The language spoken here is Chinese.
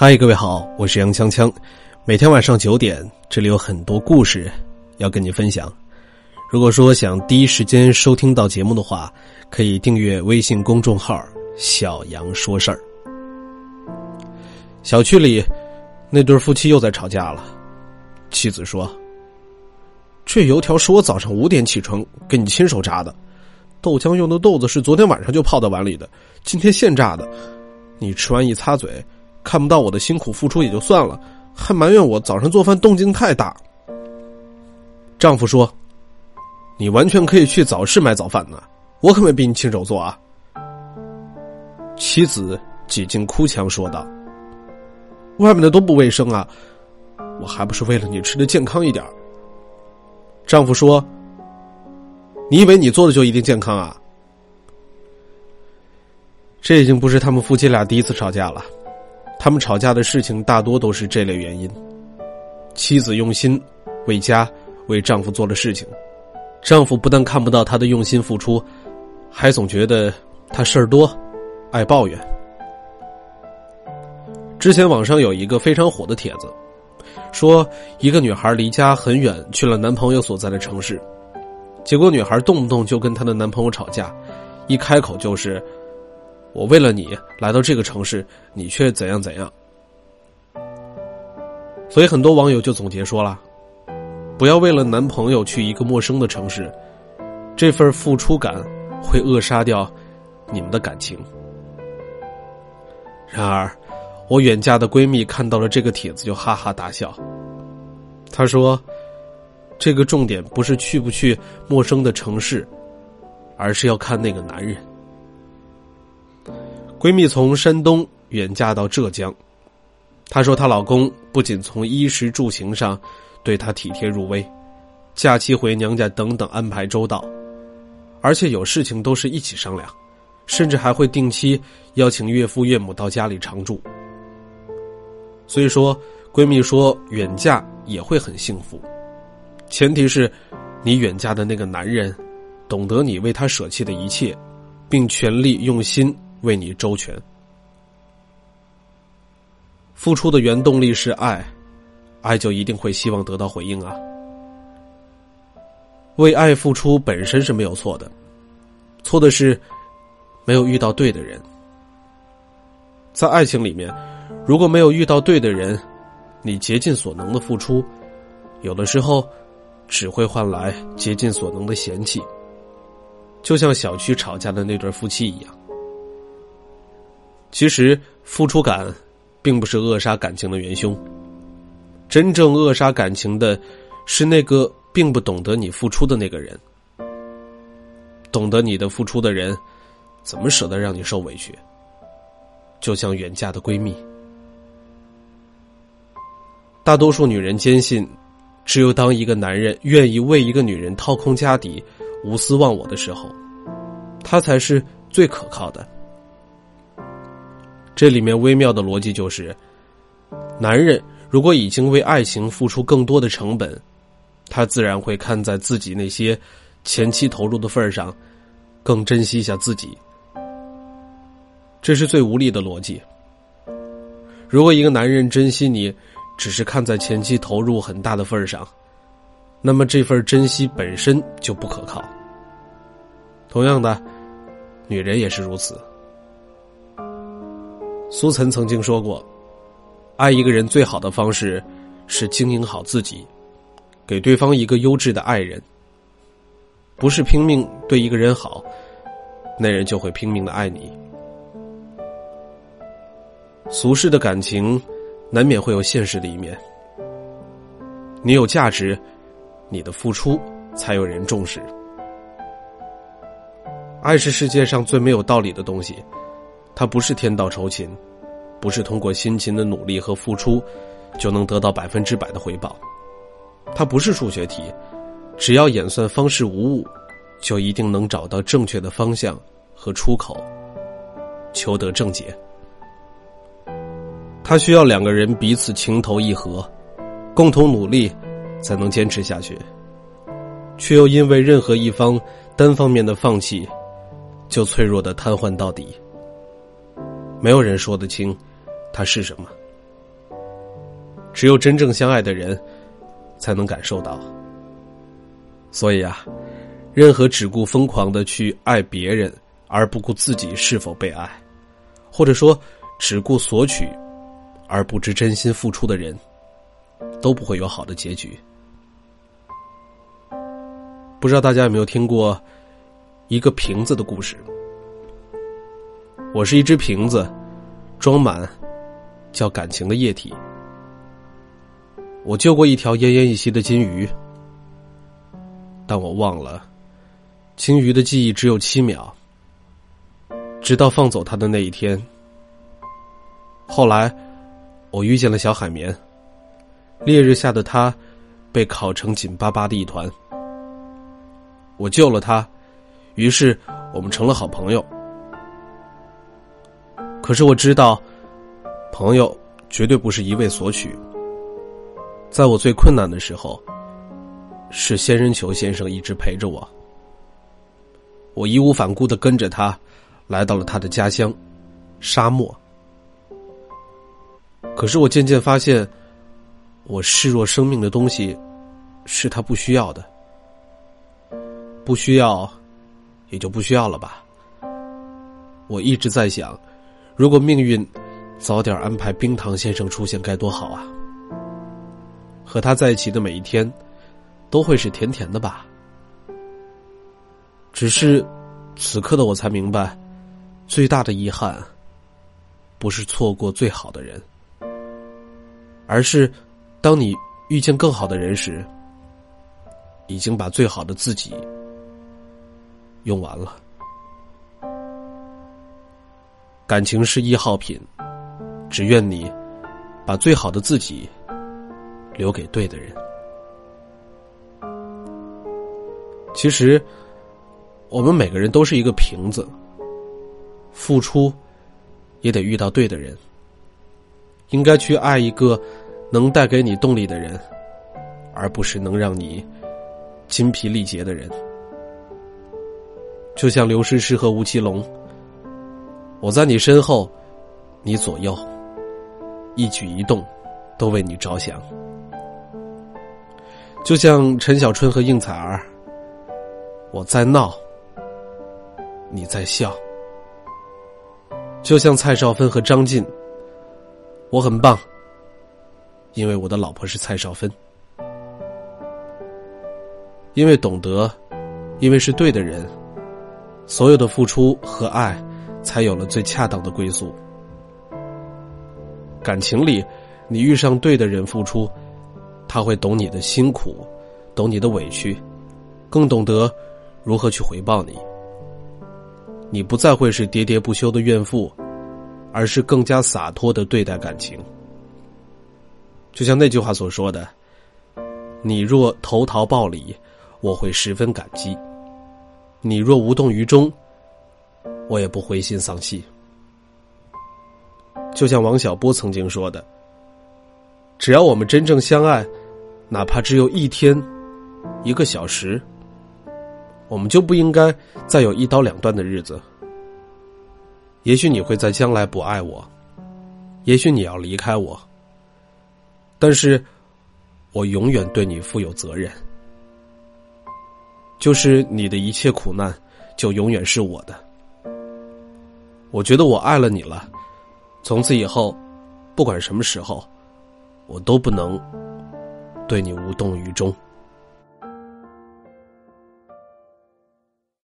嗨，各位好，我是杨锵锵。每天晚上九点，这里有很多故事要跟你分享。如果说想第一时间收听到节目的话，可以订阅微信公众号“小杨说事儿”。小区里那对夫妻又在吵架了。妻子说：“这油条是我早上五点起床给你亲手炸的，豆浆用的豆子是昨天晚上就泡在碗里的，今天现炸的。你吃完一擦嘴，看不到我的辛苦付出也就算了，还埋怨我早上做饭动静太大。”丈夫说：“你完全可以去早市买早饭呢，我可没逼你亲手做啊。”妻子几近哭腔说道：“外面的都不卫生啊。”我还不是为了你吃的健康一点丈夫说：“你以为你做的就一定健康啊？”这已经不是他们夫妻俩第一次吵架了，他们吵架的事情大多都是这类原因。妻子用心为家为丈夫做了事情，丈夫不但看不到她的用心付出，还总觉得她事儿多，爱抱怨。之前网上有一个非常火的帖子。说一个女孩离家很远，去了男朋友所在的城市，结果女孩动不动就跟她的男朋友吵架，一开口就是“我为了你来到这个城市，你却怎样怎样”。所以很多网友就总结说了：“不要为了男朋友去一个陌生的城市，这份付出感会扼杀掉你们的感情。”然而。我远嫁的闺蜜看到了这个帖子，就哈哈大笑。她说：“这个重点不是去不去陌生的城市，而是要看那个男人。”闺蜜从山东远嫁到浙江，她说她老公不仅从衣食住行上对她体贴入微，假期回娘家等等安排周到，而且有事情都是一起商量，甚至还会定期邀请岳父岳母到家里常住。所以说，闺蜜说远嫁也会很幸福，前提是，你远嫁的那个男人，懂得你为他舍弃的一切，并全力用心为你周全。付出的原动力是爱，爱就一定会希望得到回应啊。为爱付出本身是没有错的，错的是，没有遇到对的人。在爱情里面。如果没有遇到对的人，你竭尽所能的付出，有的时候只会换来竭尽所能的嫌弃。就像小区吵架的那对夫妻一样。其实付出感，并不是扼杀感情的元凶。真正扼杀感情的，是那个并不懂得你付出的那个人。懂得你的付出的人，怎么舍得让你受委屈？就像远嫁的闺蜜。大多数女人坚信，只有当一个男人愿意为一个女人掏空家底、无私忘我的时候，他才是最可靠的。这里面微妙的逻辑就是：男人如果已经为爱情付出更多的成本，他自然会看在自己那些前期投入的份上，更珍惜一下自己。这是最无力的逻辑。如果一个男人珍惜你，只是看在前期投入很大的份上，那么这份珍惜本身就不可靠。同样的，女人也是如此。苏岑曾经说过：“爱一个人最好的方式是经营好自己，给对方一个优质的爱人。不是拼命对一个人好，那人就会拼命的爱你。俗世的感情。”难免会有现实的一面。你有价值，你的付出才有人重视。爱是世界上最没有道理的东西，它不是天道酬勤，不是通过辛勤的努力和付出就能得到百分之百的回报。它不是数学题，只要演算方式无误，就一定能找到正确的方向和出口，求得正解。他需要两个人彼此情投意合，共同努力，才能坚持下去。却又因为任何一方单方面的放弃，就脆弱的瘫痪到底。没有人说得清，他是什么，只有真正相爱的人，才能感受到。所以啊，任何只顾疯狂的去爱别人，而不顾自己是否被爱，或者说只顾索取，而不知真心付出的人，都不会有好的结局。不知道大家有没有听过一个瓶子的故事？我是一只瓶子，装满叫感情的液体。我救过一条奄奄一息的金鱼，但我忘了，金鱼的记忆只有七秒。直到放走它的那一天，后来我遇见了小海绵，烈日下的它被烤成紧巴巴的一团。我救了他，于是我们成了好朋友。可是我知道，朋友绝对不是一味索取。在我最困难的时候，是仙人球先生一直陪着我。我义无反顾的跟着他，来到了他的家乡——沙漠。可是我渐渐发现，我视若生命的东西，是他不需要的。不需要，也就不需要了吧。我一直在想，如果命运早点安排冰糖先生出现，该多好啊！和他在一起的每一天，都会是甜甜的吧。只是，此刻的我才明白，最大的遗憾，不是错过最好的人，而是，当你遇见更好的人时，已经把最好的自己。用完了，感情是易耗品，只愿你把最好的自己留给对的人。其实，我们每个人都是一个瓶子，付出也得遇到对的人，应该去爱一个能带给你动力的人，而不是能让你筋疲力竭的人。就像刘诗诗和吴奇隆，我在你身后，你左右，一举一动都为你着想。就像陈小春和应采儿，我在闹，你在笑。就像蔡少芬和张晋，我很棒，因为我的老婆是蔡少芬，因为懂得，因为是对的人。所有的付出和爱，才有了最恰当的归宿。感情里，你遇上对的人付出，他会懂你的辛苦，懂你的委屈，更懂得如何去回报你。你不再会是喋喋不休的怨妇，而是更加洒脱的对待感情。就像那句话所说的：“你若投桃报李，我会十分感激。”你若无动于衷，我也不灰心丧气。就像王小波曾经说的：“只要我们真正相爱，哪怕只有一天、一个小时，我们就不应该再有一刀两断的日子。也许你会在将来不爱我，也许你要离开我，但是我永远对你负有责任。”就是你的一切苦难，就永远是我的。我觉得我爱了你了，从此以后，不管什么时候，我都不能对你无动于衷。